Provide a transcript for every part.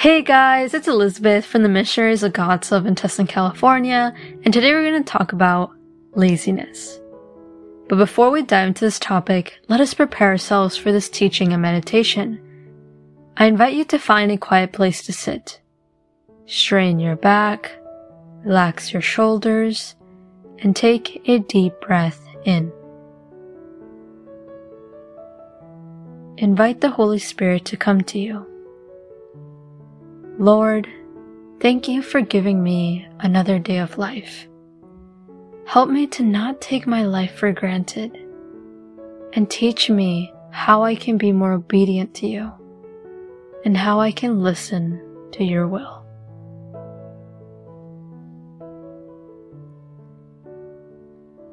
Hey guys, it's Elizabeth from the Missionaries of God's Love in Tustin, California, and today we're going to talk about laziness. But before we dive into this topic, let us prepare ourselves for this teaching and meditation. I invite you to find a quiet place to sit. Strain your back, relax your shoulders, and take a deep breath in. Invite the Holy Spirit to come to you. Lord, thank you for giving me another day of life. Help me to not take my life for granted and teach me how I can be more obedient to you and how I can listen to your will.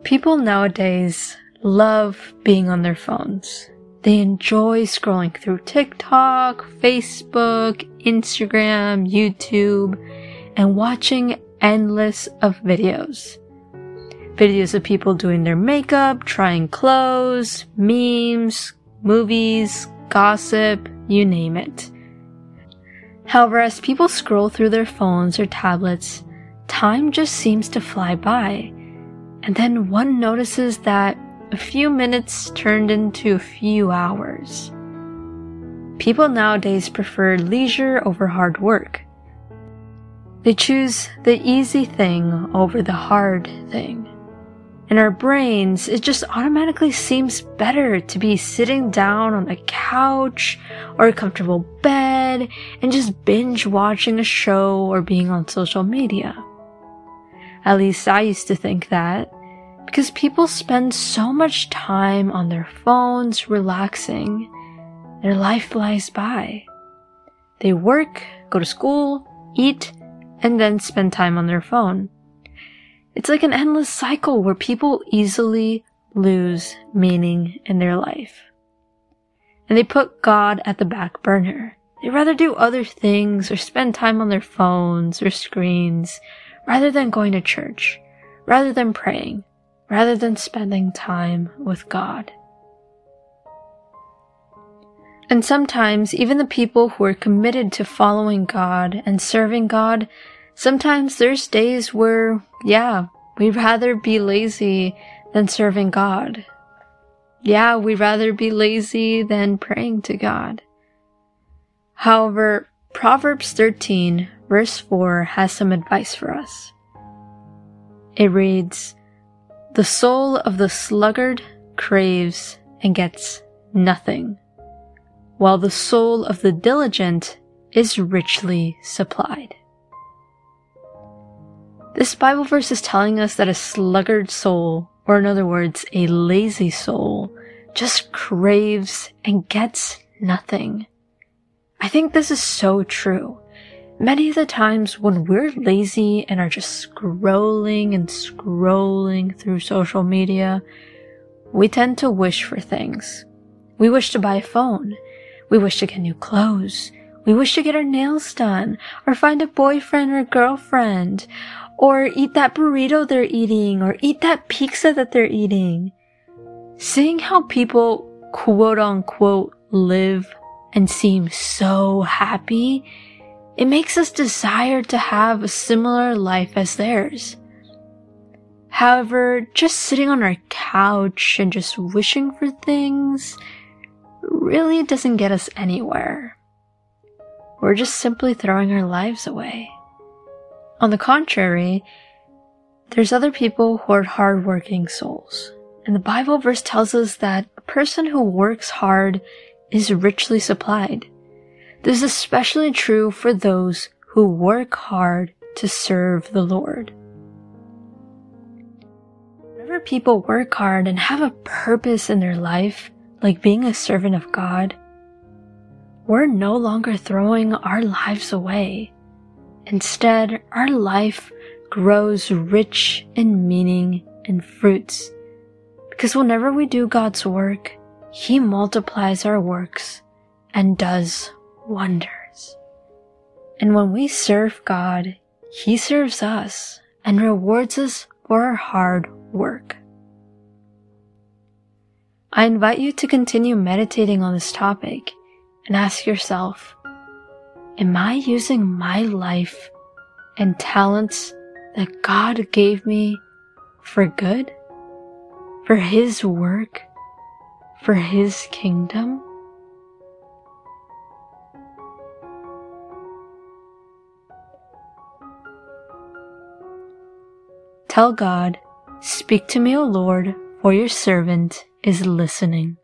People nowadays love being on their phones they enjoy scrolling through TikTok, Facebook, Instagram, YouTube, and watching endless of videos. Videos of people doing their makeup, trying clothes, memes, movies, gossip, you name it. However, as people scroll through their phones or tablets, time just seems to fly by. And then one notices that a few minutes turned into a few hours. People nowadays prefer leisure over hard work. They choose the easy thing over the hard thing. In our brains, it just automatically seems better to be sitting down on a couch or a comfortable bed and just binge watching a show or being on social media. At least I used to think that because people spend so much time on their phones relaxing, their life flies by. They work, go to school, eat, and then spend time on their phone. It's like an endless cycle where people easily lose meaning in their life. And they put God at the back burner. They rather do other things or spend time on their phones or screens rather than going to church, rather than praying, rather than spending time with God. And sometimes even the people who are committed to following God and serving God, sometimes there's days where, yeah, we'd rather be lazy than serving God. Yeah, we'd rather be lazy than praying to God. However, Proverbs 13 verse 4 has some advice for us. It reads, the soul of the sluggard craves and gets nothing, while the soul of the diligent is richly supplied. This Bible verse is telling us that a sluggard soul, or in other words, a lazy soul, just craves and gets nothing. I think this is so true. Many of the times when we're lazy and are just scrolling and scrolling through social media, we tend to wish for things. We wish to buy a phone. We wish to get new clothes. We wish to get our nails done or find a boyfriend or girlfriend or eat that burrito they're eating or eat that pizza that they're eating. Seeing how people quote unquote live and seem so happy it makes us desire to have a similar life as theirs. However, just sitting on our couch and just wishing for things really doesn't get us anywhere. We're just simply throwing our lives away. On the contrary, there's other people who are hardworking souls. And the Bible verse tells us that a person who works hard is richly supplied. This is especially true for those who work hard to serve the Lord. Whenever people work hard and have a purpose in their life, like being a servant of God, we're no longer throwing our lives away. Instead, our life grows rich in meaning and fruits. Because whenever we do God's work, He multiplies our works and does wonders. And when we serve God, He serves us and rewards us for our hard work. I invite you to continue meditating on this topic and ask yourself, Am I using my life and talents that God gave me for good? For His work? For His kingdom? Tell God, Speak to me, O Lord, for your servant is listening.